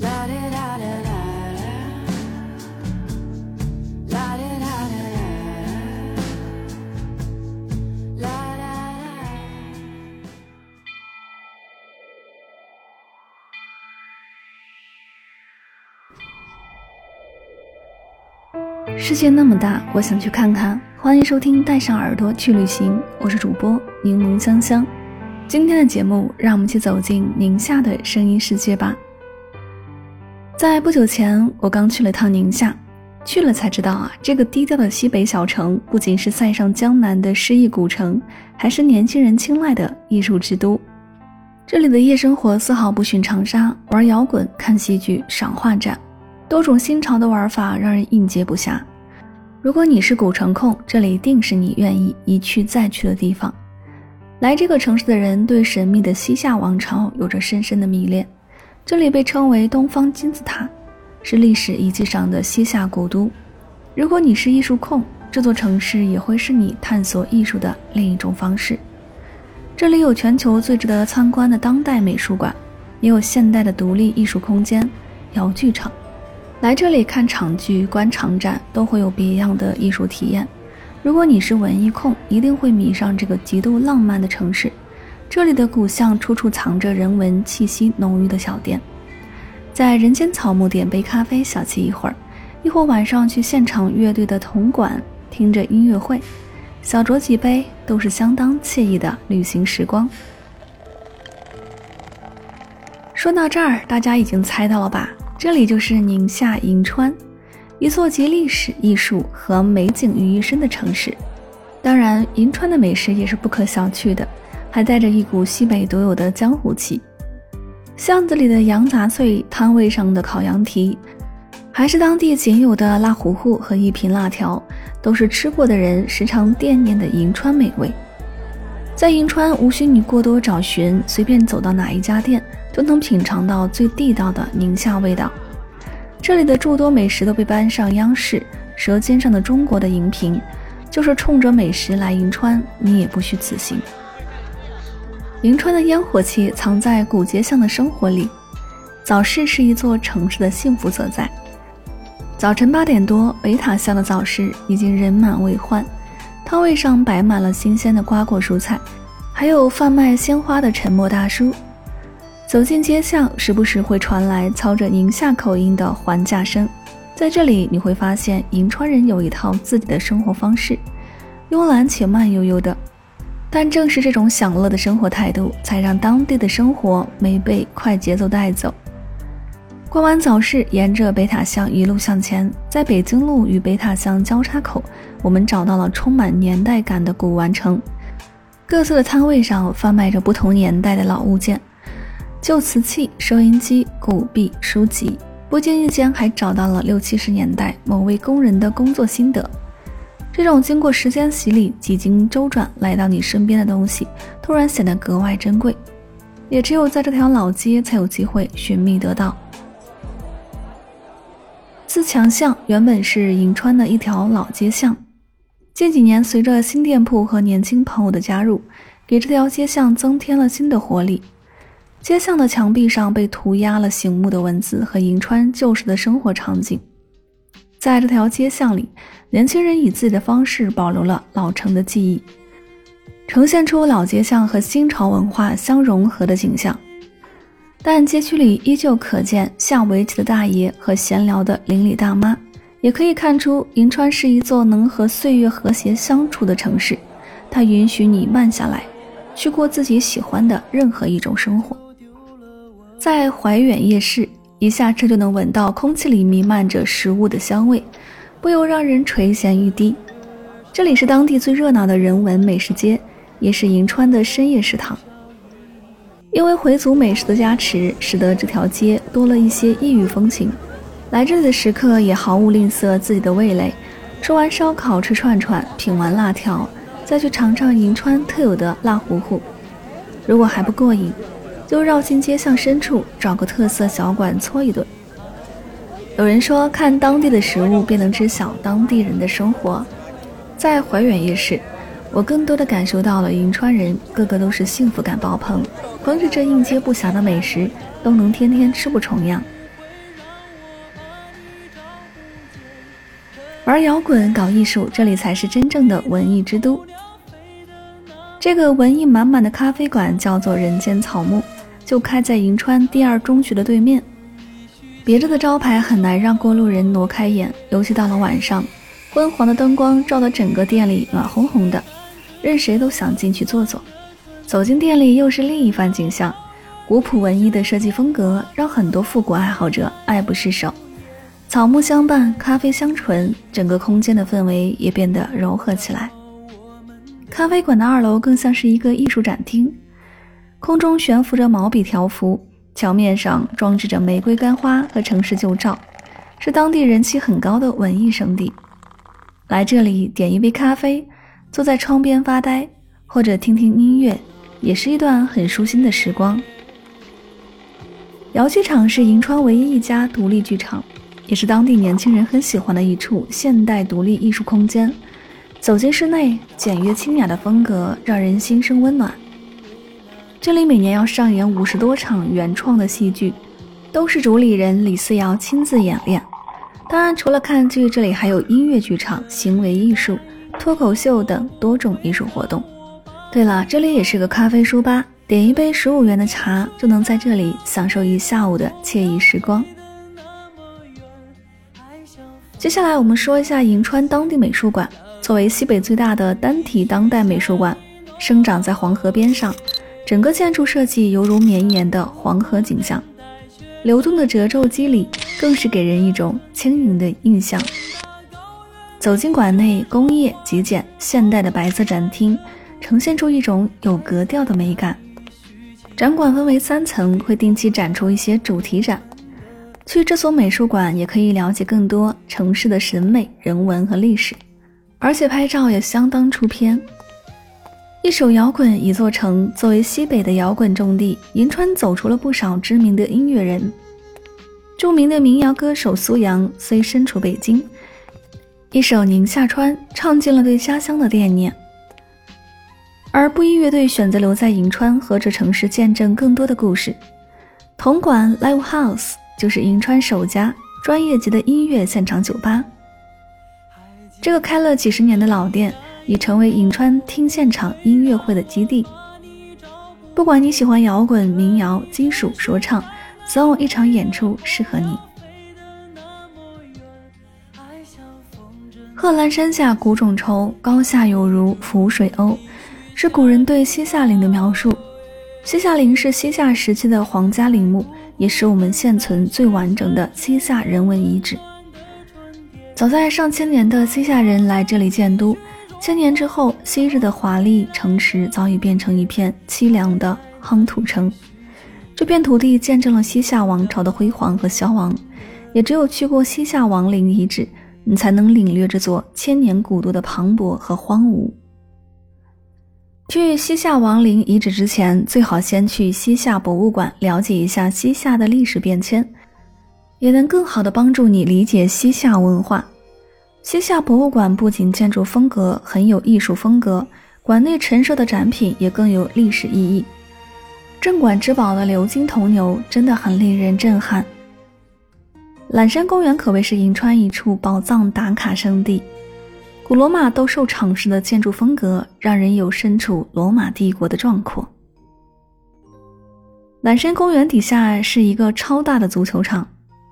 啦啦世界那么大，我想去看看。欢迎收听《带上耳朵去旅行》，我是主播柠檬香香。今天的节目，让我们一起走进宁夏的声音世界吧。在不久前，我刚去了趟宁夏，去了才知道啊，这个低调的西北小城，不仅是塞上江南的诗意古城，还是年轻人青睐的艺术之都。这里的夜生活丝毫不逊长沙，玩摇滚、看戏剧、赏画展，多种新潮的玩法让人应接不暇。如果你是古城控，这里一定是你愿意一去再去的地方。来这个城市的人对神秘的西夏王朝有着深深的迷恋，这里被称为东方金字塔，是历史遗迹上的西夏古都。如果你是艺术控，这座城市也会是你探索艺术的另一种方式。这里有全球最值得参观的当代美术馆，也有现代的独立艺术空间——窑剧场。来这里看场剧、观场展，都会有别样的艺术体验。如果你是文艺控，一定会迷上这个极度浪漫的城市。这里的古巷处处藏着人文气息浓郁的小店，在人间草木点杯咖啡，小憩一会儿；亦或晚上去现场乐队的铜管听着音乐会，小酌几杯，都是相当惬意的旅行时光。说到这儿，大家已经猜到了吧？这里就是宁夏银川，一座集历史、艺术和美景于一身的城市。当然，银川的美食也是不可小觑的，还带着一股西北独有的江湖气。巷子里的羊杂碎，摊位上的烤羊蹄，还是当地仅有的辣糊糊和一瓶辣条，都是吃过的人时常惦念的银川美味。在银川，无需你过多找寻，随便走到哪一家店。都能品尝到最地道的宁夏味道。这里的诸多美食都被搬上央视《舌尖上的中国》的荧屏，就是冲着美食来银川，你也不虚此行。银川的烟火气藏在古街巷的生活里。早市是一座城市的幸福所在。早晨八点多，北塔巷的早市已经人满为患，摊位上摆满了新鲜的瓜果蔬菜，还有贩卖鲜花的沉默大叔。走进街巷，时不时会传来操着宁夏口音的还价声。在这里，你会发现银川人有一套自己的生活方式，慵懒且慢悠悠的。但正是这种享乐的生活态度，才让当地的生活没被快节奏带走。逛完早市，沿着北塔巷一路向前，在北京路与北塔巷交叉口，我们找到了充满年代感的古玩城。各色的摊位上贩卖着不同年代的老物件。旧瓷器、收音机、古币、书籍，不经意间还找到了六七十年代某位工人的工作心得。这种经过时间洗礼、几经周转来到你身边的东西，突然显得格外珍贵，也只有在这条老街才有机会寻觅得到。自强巷原本是银川的一条老街巷，近几年随着新店铺和年轻朋友的加入，给这条街巷增添了新的活力。街巷的墙壁上被涂鸦了醒目的文字和银川旧时的生活场景。在这条街巷里，年轻人以自己的方式保留了老城的记忆，呈现出老街巷和新潮文化相融合的景象。但街区里依旧可见下围棋的大爷和闲聊的邻里大妈，也可以看出银川是一座能和岁月和谐相处的城市。它允许你慢下来，去过自己喜欢的任何一种生活。在怀远夜市，一下车就能闻到空气里弥漫着食物的香味，不由让人垂涎欲滴。这里是当地最热闹的人文美食街，也是银川的深夜食堂。因为回族美食的加持，使得这条街多了一些异域风情。来这里的食客也毫无吝啬自己的味蕾，吃完烧烤吃串串，品完辣条，再去尝尝银川特有的辣糊糊。如果还不过瘾，就绕进街巷深处找个特色小馆搓一顿。有人说，看当地的食物便能知晓当地人的生活。在怀远夜市，我更多的感受到了银川人个个都是幸福感爆棚，光是这应接不暇的美食都能天天吃不重样。玩摇滚、搞艺术，这里才是真正的文艺之都。这个文艺满满的咖啡馆叫做人间草木，就开在银川第二中学的对面。别着的招牌很难让过路人挪开眼，尤其到了晚上，昏黄的灯光照得整个店里暖烘烘的，任谁都想进去坐坐。走进店里又是另一番景象，古朴文艺的设计风格让很多复古爱好者爱不释手。草木相伴，咖啡香醇，整个空间的氛围也变得柔和起来。咖啡馆的二楼更像是一个艺术展厅，空中悬浮着毛笔条幅，墙面上装置着玫瑰干花和城市旧照，是当地人气很高的文艺圣地。来这里点一杯咖啡，坐在窗边发呆，或者听听音乐，也是一段很舒心的时光。窑剧场是银川唯一一家独立剧场。也是当地年轻人很喜欢的一处现代独立艺术空间。走进室内，简约清雅的风格让人心生温暖。这里每年要上演五十多场原创的戏剧，都是主理人李思瑶亲自演练。当然，除了看剧，这里还有音乐剧场、行为艺术、脱口秀等多种艺术活动。对了，这里也是个咖啡书吧，点一杯十五元的茶，就能在这里享受一下午的惬意时光。接下来我们说一下银川当地美术馆。作为西北最大的单体当代美术馆，生长在黄河边上，整个建筑设计犹如绵延的黄河景象，流动的褶皱肌理更是给人一种轻盈的印象。走进馆内，工业极简、现代的白色展厅呈现出一种有格调的美感。展馆分为三层，会定期展出一些主题展。去这所美术馆也可以了解更多城市的审美、人文和历史，而且拍照也相当出片。一首摇滚一座城，作为西北的摇滚重地，银川走出了不少知名的音乐人。著名的民谣歌手苏阳虽身处北京，一首《宁夏川》唱尽了对家乡的惦念。而布衣乐队选择留在银川，和这城市见证更多的故事。铜管 Live House。就是银川首家专业级的音乐现场酒吧。这个开了几十年的老店，已成为银川听现场音乐会的基地。不管你喜欢摇滚、民谣、金属、说唱，总有一场演出适合你。贺兰山下古种愁，高下有如浮水鸥，是古人对西夏陵的描述。西夏陵是西夏时期的皇家陵墓。也是我们现存最完整的西夏人文遗址。早在上千年的西夏人来这里建都，千年之后，昔日的华丽城池早已变成一片凄凉的夯土城。这片土地见证了西夏王朝的辉煌和消亡，也只有去过西夏王陵遗址，你才能领略这座千年古都的磅礴和荒芜。去西夏王陵遗址之前，最好先去西夏博物馆了解一下西夏的历史变迁，也能更好的帮助你理解西夏文化。西夏博物馆不仅建筑风格很有艺术风格，馆内陈设的展品也更有历史意义。镇馆之宝的鎏金铜牛真的很令人震撼。揽山公园可谓是银川一处宝藏打卡圣地。古罗马斗兽场式的建筑风格，让人有身处罗马帝国的壮阔。揽山公园底下是一个超大的足球场，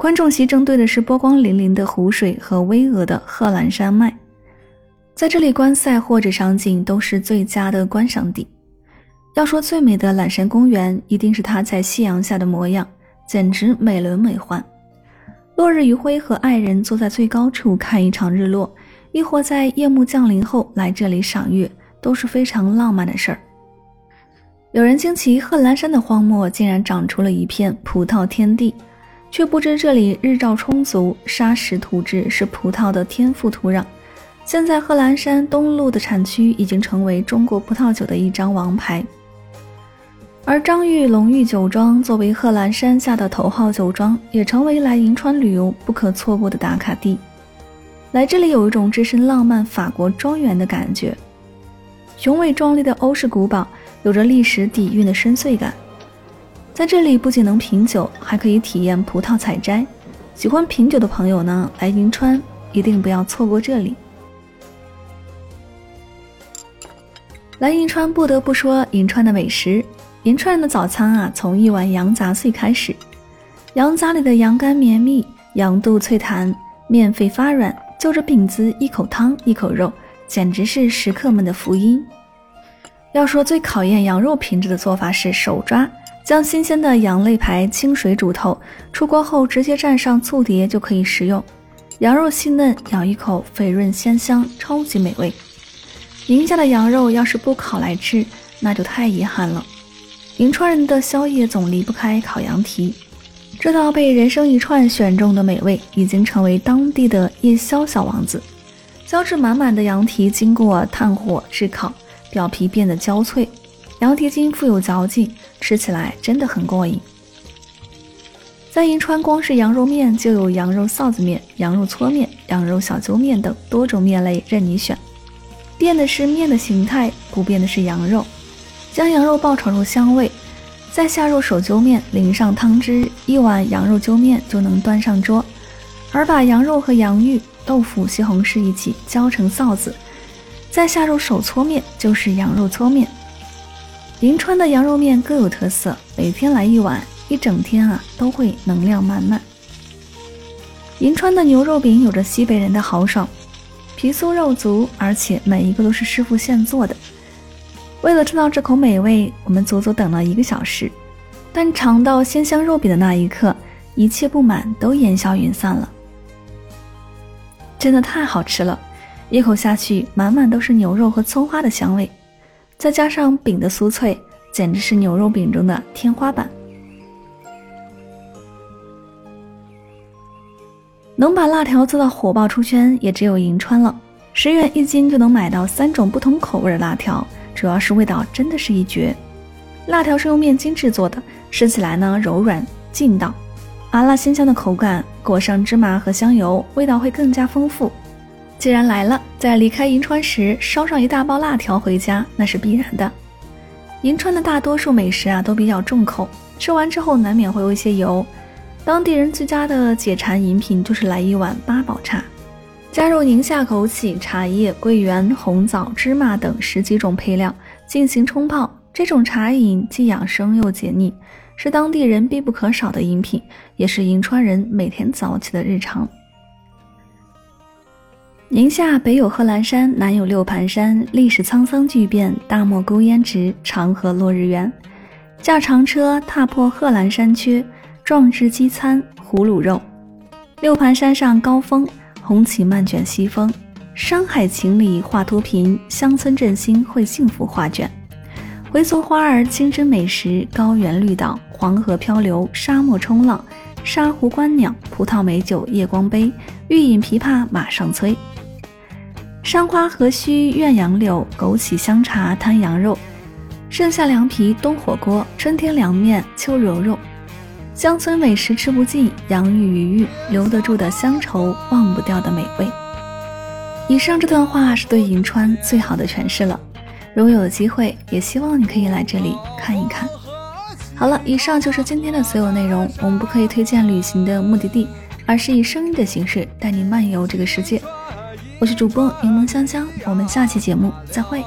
观众席正对的是波光粼粼的湖水和巍峨的贺兰山脉，在这里观赛或者赏景都是最佳的观赏地。要说最美的揽山公园，一定是它在夕阳下的模样，简直美轮美奂。落日余晖和爱人坐在最高处看一场日落。亦或在夜幕降临后来这里赏月，都是非常浪漫的事儿。有人惊奇贺兰山的荒漠竟然长出了一片葡萄天地，却不知这里日照充足，沙石土质是葡萄的天赋土壤。现在贺兰山东麓的产区已经成为中国葡萄酒的一张王牌。而张裕龙裕酒庄作为贺兰山下的头号酒庄，也成为来银川旅游不可错过的打卡地。来这里有一种置身浪漫法国庄园的感觉，雄伟壮丽的欧式古堡有着历史底蕴的深邃感。在这里不仅能品酒，还可以体验葡萄采摘。喜欢品酒的朋友呢，来银川一定不要错过这里。来银川不得不说银川的美食。银川人的早餐啊，从一碗羊杂碎开始。羊杂里的羊肝绵密，羊肚脆弹，面肺发软，就着饼子一口汤一口肉，简直是食客们的福音。要说最考验羊肉品质的做法是手抓。将新鲜的羊肋排清水煮透，出锅后直接蘸上醋碟就可以食用。羊肉细嫩，咬一口肥润鲜香，超级美味。宁家的羊肉要是不烤来吃，那就太遗憾了。银川人的宵夜总离不开烤羊蹄，这道被人生一串选中的美味，已经成为当地的夜宵小王子。胶质满满的羊蹄经过炭火炙烤，表皮变得焦脆。羊蹄筋富有嚼劲，吃起来真的很过瘾。在银川，光是羊肉面就有羊肉臊子面、羊肉搓面、羊肉小揪面等多种面类任你选。变的是面的形态，不变的是羊肉。将羊肉爆炒入香味，再下入手揪面，淋上汤汁，一碗羊肉揪面就能端上桌。而把羊肉和洋芋、豆腐、西红柿一起浇成臊子，再下入手搓面，就是羊肉搓面。银川的羊肉面各有特色，每天来一碗，一整天啊都会能量满满。银川的牛肉饼有着西北人的豪爽，皮酥肉足，而且每一个都是师傅现做的。为了吃到这口美味，我们足足等了一个小时，但尝到鲜香肉饼的那一刻，一切不满都烟消云散了。真的太好吃了，一口下去，满满都是牛肉和葱花的香味。再加上饼的酥脆，简直是牛肉饼中的天花板。能把辣条做到火爆出圈，也只有银川了。十元一斤就能买到三种不同口味的辣条，主要是味道真的是一绝。辣条是用面筋制作的，吃起来呢柔软劲道，麻辣鲜香的口感，裹上芝麻和香油，味道会更加丰富。既然来了，在离开银川时捎上一大包辣条回家，那是必然的。银川的大多数美食啊都比较重口，吃完之后难免会有一些油。当地人最佳的解馋饮品就是来一碗八宝茶，加入宁夏枸杞、茶叶、桂圆、红枣、芝麻等十几种配料进行冲泡。这种茶饮既养生又解腻，是当地人必不可少的饮品，也是银川人每天早起的日常。宁夏北有贺兰山，南有六盘山，历史沧桑巨变，大漠孤烟直，长河落日圆。驾长车踏破贺兰山缺，壮志饥餐胡虏肉。六盘山上高峰，红旗漫卷西风。山海情里画脱贫，乡村振兴绘幸福画卷。回族花儿，清真美食，高原绿岛，黄河漂流，沙漠冲浪，沙湖观鸟，葡萄美酒夜光杯，欲饮琵琶马上催。山花何须怨杨柳，枸杞香茶摊羊肉。盛夏凉皮冬火锅，春天凉面秋柔肉。乡村美食吃不尽，养育余韵留得住的乡愁，忘不掉的美味。以上这段话是对银川最好的诠释了。如果有机会，也希望你可以来这里看一看。好了，以上就是今天的所有内容。我们不可以推荐旅行的目的地，而是以声音的形式带你漫游这个世界。我是主播柠檬香香，我们下期节目再会。